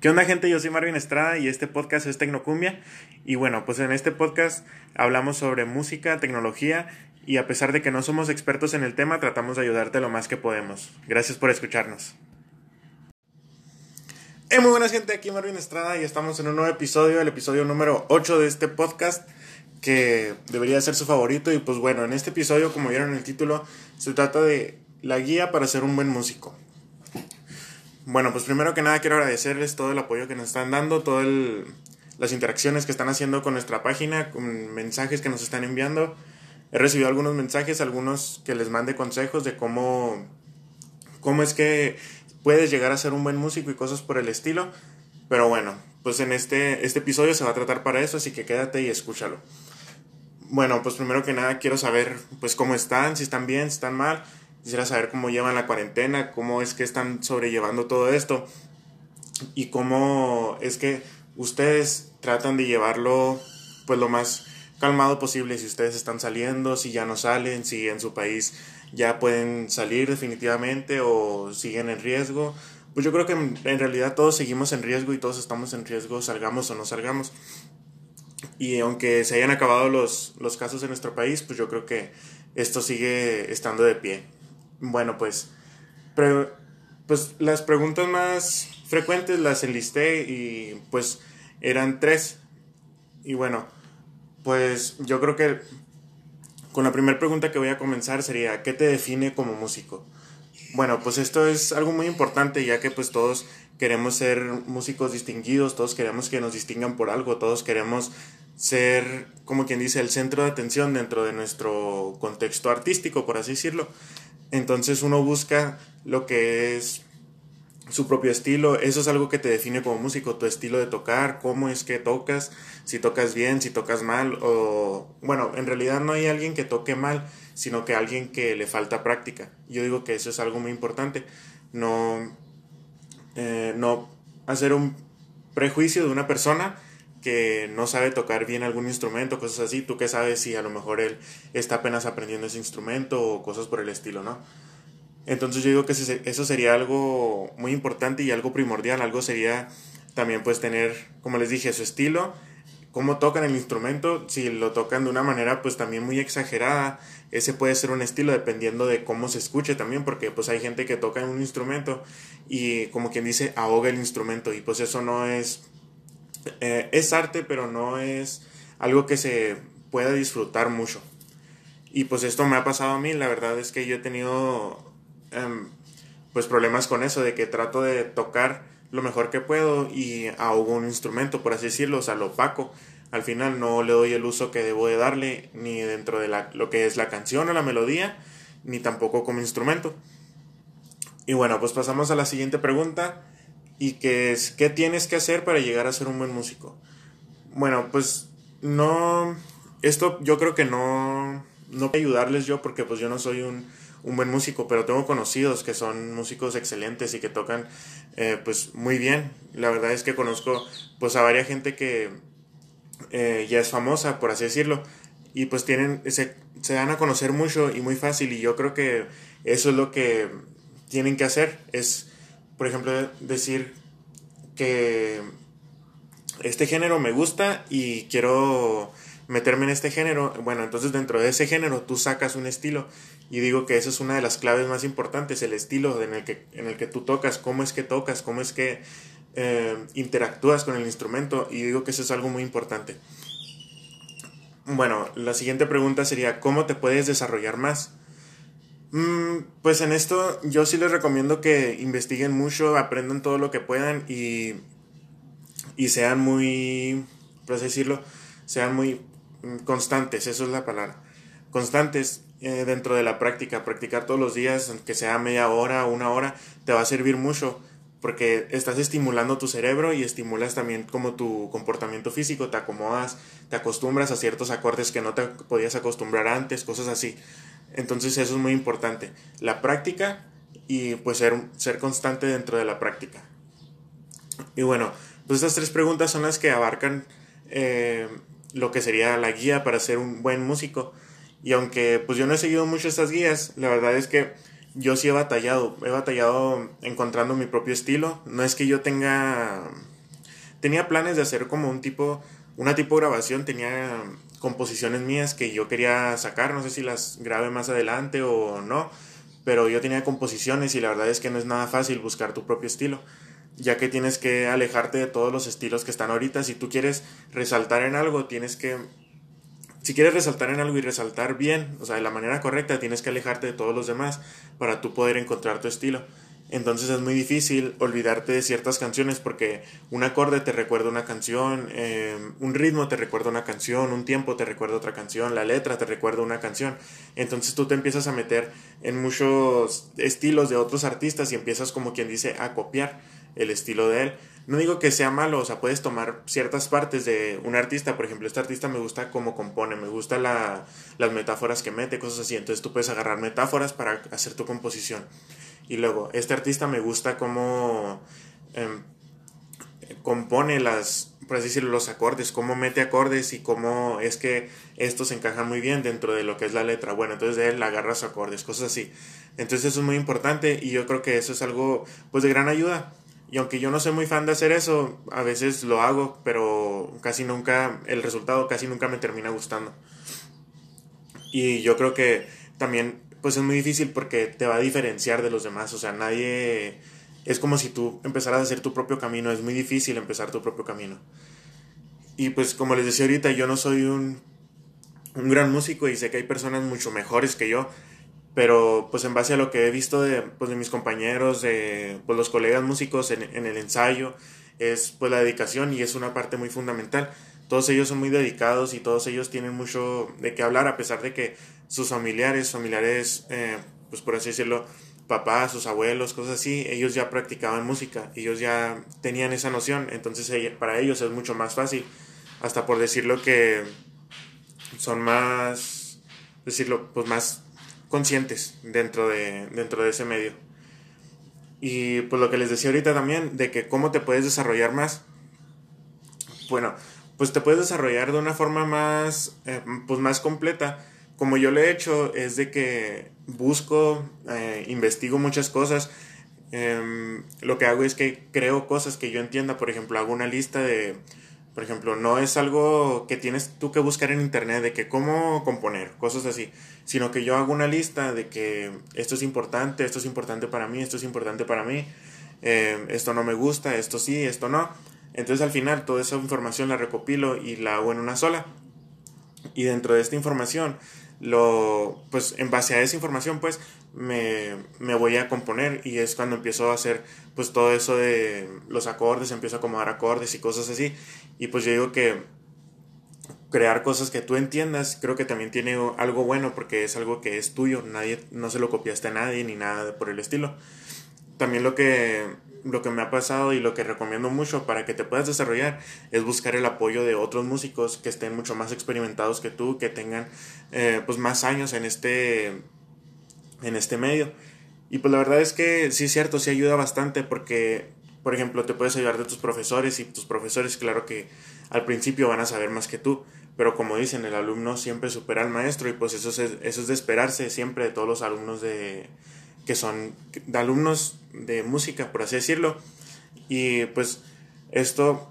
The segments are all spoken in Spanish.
¿Qué onda gente? Yo soy Marvin Estrada y este podcast es Tecnocumbia. Y bueno, pues en este podcast hablamos sobre música, tecnología y a pesar de que no somos expertos en el tema, tratamos de ayudarte lo más que podemos. Gracias por escucharnos. Hey, muy buenas gente, aquí Marvin Estrada y estamos en un nuevo episodio, el episodio número 8 de este podcast que debería ser su favorito y pues bueno, en este episodio como vieron en el título se trata de la guía para ser un buen músico. Bueno, pues primero que nada quiero agradecerles todo el apoyo que nos están dando, todas las interacciones que están haciendo con nuestra página, con mensajes que nos están enviando. He recibido algunos mensajes, algunos que les mande consejos de cómo, cómo es que puedes llegar a ser un buen músico y cosas por el estilo. Pero bueno, pues en este, este episodio se va a tratar para eso, así que quédate y escúchalo. Bueno, pues primero que nada quiero saber pues cómo están, si están bien, si están mal. Quisiera saber cómo llevan la cuarentena, cómo es que están sobrellevando todo esto y cómo es que ustedes tratan de llevarlo pues lo más calmado posible si ustedes están saliendo, si ya no salen, si en su país ya pueden salir definitivamente o siguen en riesgo. Pues yo creo que en, realidad todos seguimos en riesgo y todos estamos en riesgo, salgamos o no salgamos. Y aunque se hayan acabado los, los casos en nuestro país, pues yo creo que esto sigue estando de pie. Bueno, pues, pues las preguntas más frecuentes las enlisté y pues eran tres. Y bueno, pues yo creo que con la primera pregunta que voy a comenzar sería, ¿qué te define como músico? Bueno, pues esto es algo muy importante ya que pues todos queremos ser músicos distinguidos, todos queremos que nos distingan por algo, todos queremos ser, como quien dice, el centro de atención dentro de nuestro contexto artístico, por así decirlo. Entonces uno busca lo que es su propio estilo, eso es algo que te define como músico, tu estilo de tocar, cómo es que tocas, si tocas bien, si tocas mal, o bueno, en realidad no hay alguien que toque mal, sino que alguien que le falta práctica. Yo digo que eso es algo muy importante, no, eh, no hacer un prejuicio de una persona que no sabe tocar bien algún instrumento, cosas así, tú qué sabes si a lo mejor él está apenas aprendiendo ese instrumento o cosas por el estilo, ¿no? Entonces yo digo que eso sería algo muy importante y algo primordial, algo sería también pues tener, como les dije, su estilo, cómo tocan el instrumento, si lo tocan de una manera pues también muy exagerada, ese puede ser un estilo dependiendo de cómo se escuche también, porque pues hay gente que toca un instrumento y como quien dice ahoga el instrumento y pues eso no es eh, es arte, pero no es algo que se pueda disfrutar mucho. Y pues esto me ha pasado a mí, la verdad es que yo he tenido em, pues problemas con eso, de que trato de tocar lo mejor que puedo y ahogo un instrumento, por así decirlo, o sea, lo opaco. Al final no le doy el uso que debo de darle, ni dentro de la, lo que es la canción o la melodía, ni tampoco como instrumento. Y bueno, pues pasamos a la siguiente pregunta y que es qué tienes que hacer para llegar a ser un buen músico. Bueno, pues no, esto yo creo que no, no puedo ayudarles yo porque pues yo no soy un, un buen músico, pero tengo conocidos que son músicos excelentes y que tocan eh, pues muy bien. La verdad es que conozco pues a varias gente que eh, ya es famosa, por así decirlo, y pues tienen, se, se dan a conocer mucho y muy fácil y yo creo que eso es lo que tienen que hacer, es por ejemplo, decir que este género me gusta y quiero meterme en este género, bueno, entonces dentro de ese género tú sacas un estilo y digo que esa es una de las claves más importantes, el estilo en el que, en el que tú tocas, cómo es que tocas, cómo es que eh, interactúas con el instrumento y digo que eso es algo muy importante. Bueno, la siguiente pregunta sería, ¿cómo te puedes desarrollar más? Mm, pues en esto yo sí les recomiendo que investiguen mucho, aprendan todo lo que puedan y, y sean muy, por decirlo, sean muy mm, constantes, eso es la palabra. Constantes eh, dentro de la práctica, practicar todos los días, aunque sea media hora o una hora, te va a servir mucho porque estás estimulando tu cerebro y estimulas también como tu comportamiento físico, te acomodas, te acostumbras a ciertos acordes que no te podías acostumbrar antes, cosas así. Entonces eso es muy importante. La práctica y pues ser, ser constante dentro de la práctica. Y bueno, pues estas tres preguntas son las que abarcan eh, lo que sería la guía para ser un buen músico. Y aunque pues yo no he seguido mucho estas guías, la verdad es que yo sí he batallado, he batallado encontrando mi propio estilo. No es que yo tenga... Tenía planes de hacer como un tipo, una tipo grabación, tenía composiciones mías que yo quería sacar, no sé si las grabe más adelante o no, pero yo tenía composiciones y la verdad es que no es nada fácil buscar tu propio estilo, ya que tienes que alejarte de todos los estilos que están ahorita. Si tú quieres resaltar en algo, tienes que si quieres resaltar en algo y resaltar bien, o sea, de la manera correcta, tienes que alejarte de todos los demás para tú poder encontrar tu estilo. Entonces es muy difícil olvidarte de ciertas canciones porque un acorde te recuerda una canción, em, un ritmo te recuerda una canción, un tiempo te recuerda otra canción, la letra te recuerda una canción. Entonces tú te empiezas a meter en muchos estilos de otros artistas y empiezas como quien dice a copiar el estilo de él. No digo que sea malo, o sea, puedes tomar ciertas partes de un artista, por ejemplo, este artista me gusta cómo compone, me gusta la, las metáforas que mete, cosas así, entonces tú puedes agarrar metáforas para hacer tu composición. Y luego, este artista me gusta cómo em, compone las, por así decirlo, los acordes, cómo mete acordes y cómo es que estos encajan muy bien dentro de lo que es la letra. Bueno, entonces él agarras acordes, cosas así. Entonces eso es muy importante y yo creo que eso es algo pues de gran ayuda y aunque yo no soy muy fan de hacer eso, a veces lo hago, pero casi nunca, el resultado casi nunca me termina gustando. Y yo creo que también, pues es muy difícil porque te va a diferenciar de los demás. O sea, nadie... Es como si tú empezaras a hacer tu propio camino. Es muy difícil empezar tu propio camino. Y pues como les decía ahorita, yo no soy un, un gran músico y sé que hay personas mucho mejores que yo pero pues en base a lo que he visto de, pues, de mis compañeros, de pues, los colegas músicos en, en, el ensayo, es pues la dedicación y es una parte muy fundamental. Todos ellos son muy dedicados y todos ellos tienen mucho de qué hablar a pesar de que sus familiares, familiares, eh, pues por así decirlo, papás, sus abuelos, cosas así, ellos ya practicaban música, ellos ya tenían esa noción, entonces para ellos es mucho más fácil, hasta por decirlo que son más, decirlo, pues más conscientes dentro de, dentro de ese medio. Y pues lo que les decía ahorita también, de que cómo te puedes desarrollar más. Bueno, pues te puedes desarrollar de una forma más, eh, pues más completa. Como yo lo he hecho, es de que busco, eh, investigo muchas cosas. Em, lo que hago es que creo cosas que yo entienda. Por ejemplo, hago una lista de, por ejemplo, no es algo que tienes tú que buscar en internet de que cómo componer, cosas así, sino que yo hago una lista de que esto es importante, esto es importante para mí, esto es importante para mí, eh, esto no me gusta, esto sí, esto no. Entonces al final toda esa información la recopilo y la hago en una sola. Y dentro de esta información, lo, pues en base a esa información, pues me, me, voy a componer y es cuando empiezo a hacer pues todo eso de los acordes, empiezo a acomodar acordes y cosas así. Y pues yo digo que crear cosas que tú entiendas creo que también tiene algo bueno porque es algo que es tuyo, nadie, no se lo copiaste a nadie ni nada por el estilo. También lo que, lo que me ha pasado y lo que recomiendo mucho para que te puedas desarrollar es buscar el apoyo de otros músicos que estén mucho más experimentados que tú, que tengan eh, pues más años en este, en este medio. Y pues la verdad es que sí es cierto, sí ayuda bastante porque, por ejemplo, te puedes ayudar de tus profesores y tus profesores claro que al principio van a saber más que tú, pero como dicen, el alumno siempre supera al maestro y pues eso es, eso es de esperarse siempre de todos los alumnos de que son de alumnos de música, por así decirlo. Y pues esto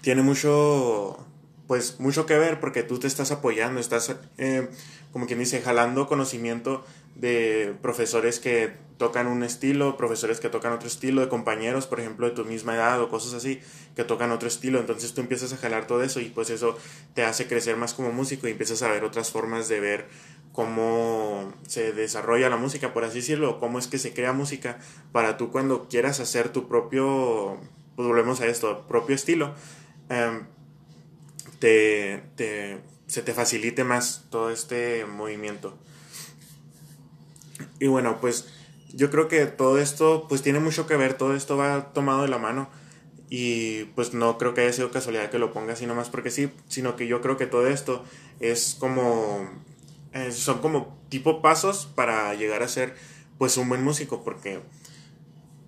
tiene mucho pues mucho que ver porque tú te estás apoyando, estás eh, como quien dice jalando conocimiento de profesores que tocan un estilo, profesores que tocan otro estilo, de compañeros, por ejemplo, de tu misma edad o cosas así, que tocan otro estilo. Entonces tú empiezas a jalar todo eso y pues eso te hace crecer más como músico y empiezas a ver otras formas de ver cómo se desarrolla la música, por así decirlo, cómo es que se crea música para tú cuando quieras hacer tu propio, pues volvemos a esto, propio estilo, em, te, te, se te facilite más todo este movimiento. Y bueno, pues yo creo que todo esto pues tiene mucho que ver, todo esto va tomado de la mano. Y pues no creo que haya sido casualidad que lo ponga así nomás porque sí, sino que yo creo que todo esto es como eh, son como tipo pasos para llegar a ser pues un buen músico porque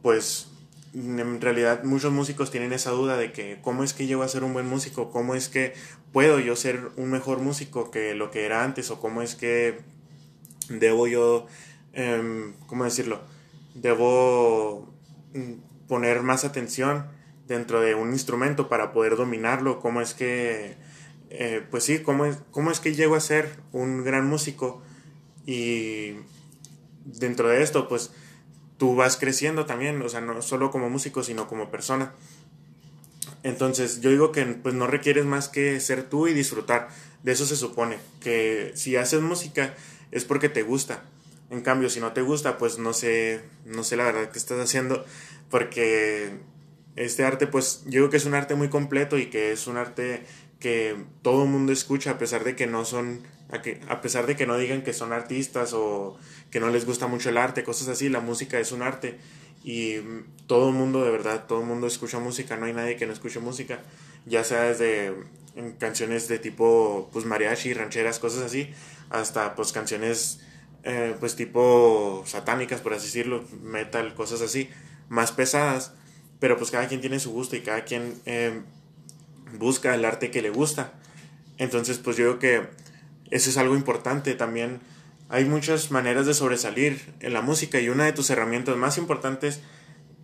pues en realidad muchos músicos tienen esa duda de que cómo es que llego a ser un buen músico, cómo es que puedo yo ser un mejor músico que lo que era antes o cómo es que debo yo em, ¿cómo decirlo? Debo mm, poner más atención dentro de un instrumento para poder dominarlo, cómo es que, eh, pues sí, cómo es, cómo es que llego a ser un gran músico y dentro de esto, pues tú vas creciendo también, o sea, no solo como músico, sino como persona. Entonces, yo digo que pues no requieres más que ser tú y disfrutar. De eso se supone, que si haces música es porque te gusta. En cambio, si no te gusta, pues no sé, no sé la verdad que estás haciendo, porque este arte, pues yo digo que es un arte muy completo y que es un arte que todo el mundo escucha a pesar de que no son, a pesar de que no digan que son artistas o que no les gusta mucho el arte, cosas así, la música es un arte. Y todo el mundo, de verdad, todo el mundo escucha música, no hay nadie que no escuche música, ya sea desde canciones de tipo, pues mariachi, rancheras, cosas así, hasta pues canciones, eh, pues tipo satánicas, por así decirlo, metal, cosas así, más pesadas, pero pues cada quien tiene su gusto y cada quien eh, busca el arte que le gusta. Entonces, pues yo creo que eso es algo importante también hay muchas maneras de sobresalir en la música y una de tus herramientas más importantes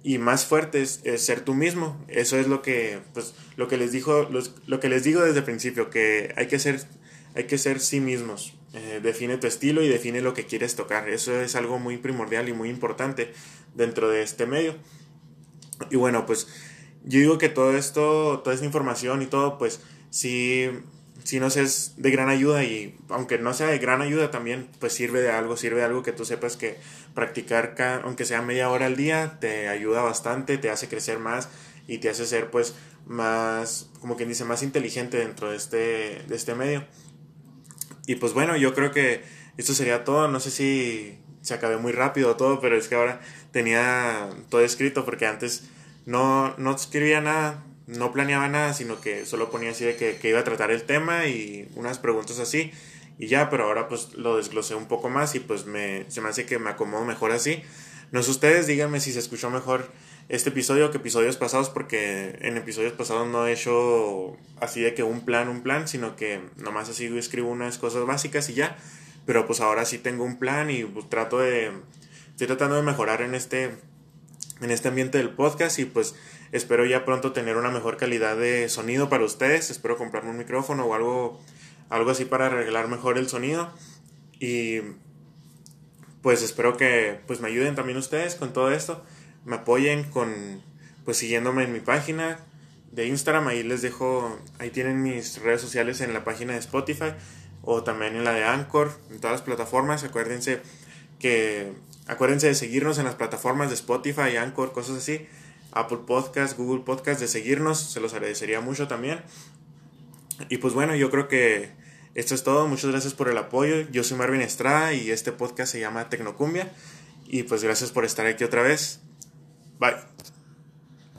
y más fuertes es ser tú mismo. Eso es lo que, pues, lo que les dijo, lo que les digo desde el principio, que hay que ser, hay que ser sí mismos. Eh, define tu estilo y define lo que quieres tocar. Eso es algo muy primordial y muy importante dentro de este medio. Y bueno, pues yo digo que todo esto, toda esta información y todo, pues sí si nos es de gran ayuda y aunque no sea de gran ayuda también pues sirve de algo, sirve de algo que tú sepas que practicar aunque sea media hora al día te ayuda bastante, te hace crecer más y te hace ser pues más, como quien dice, más inteligente dentro de este, de este medio. Y pues bueno, yo creo que esto sería todo, no sé si se acabé muy rápido todo, pero es que ahora tenía todo escrito porque antes no, no escribía nada no planeaba nada, sino que solo ponía así de que, iba a tratar el tema y unas preguntas así y ya, pero ahora pues lo desglosé un poco más y pues me, se me hace que me acomodo mejor así. No sé ustedes, díganme si se escuchó mejor este episodio que episodios pasados, porque en episodios pasados no he hecho así de que un plan, un plan, sino que nomás así escribo unas cosas básicas y ya. Pero pues ahora sí tengo un plan y pues, trato de, estoy tratando de mejorar en este, en este ambiente del podcast y pues Espero ya pronto tener una mejor calidad de sonido para ustedes. Espero comprarme un micrófono o algo, algo así para arreglar mejor el sonido. Y pues espero que pues me ayuden también ustedes con todo esto. Me apoyen con pues siguiéndome en mi página de Instagram. Ahí les dejo, ahí tienen mis redes sociales en la página de Spotify o también en la de Anchor, en todas las plataformas. Acuérdense que acuérdense de seguirnos en las plataformas de Spotify, Anchor, cosas así. Apple Podcast, Google Podcast, de seguirnos, se los agradecería mucho también. Y pues bueno, yo creo que esto es todo, muchas gracias por el apoyo. Yo soy Marvin Estrada y este podcast se llama Tecnocumbia. Y pues gracias por estar aquí otra vez. Bye.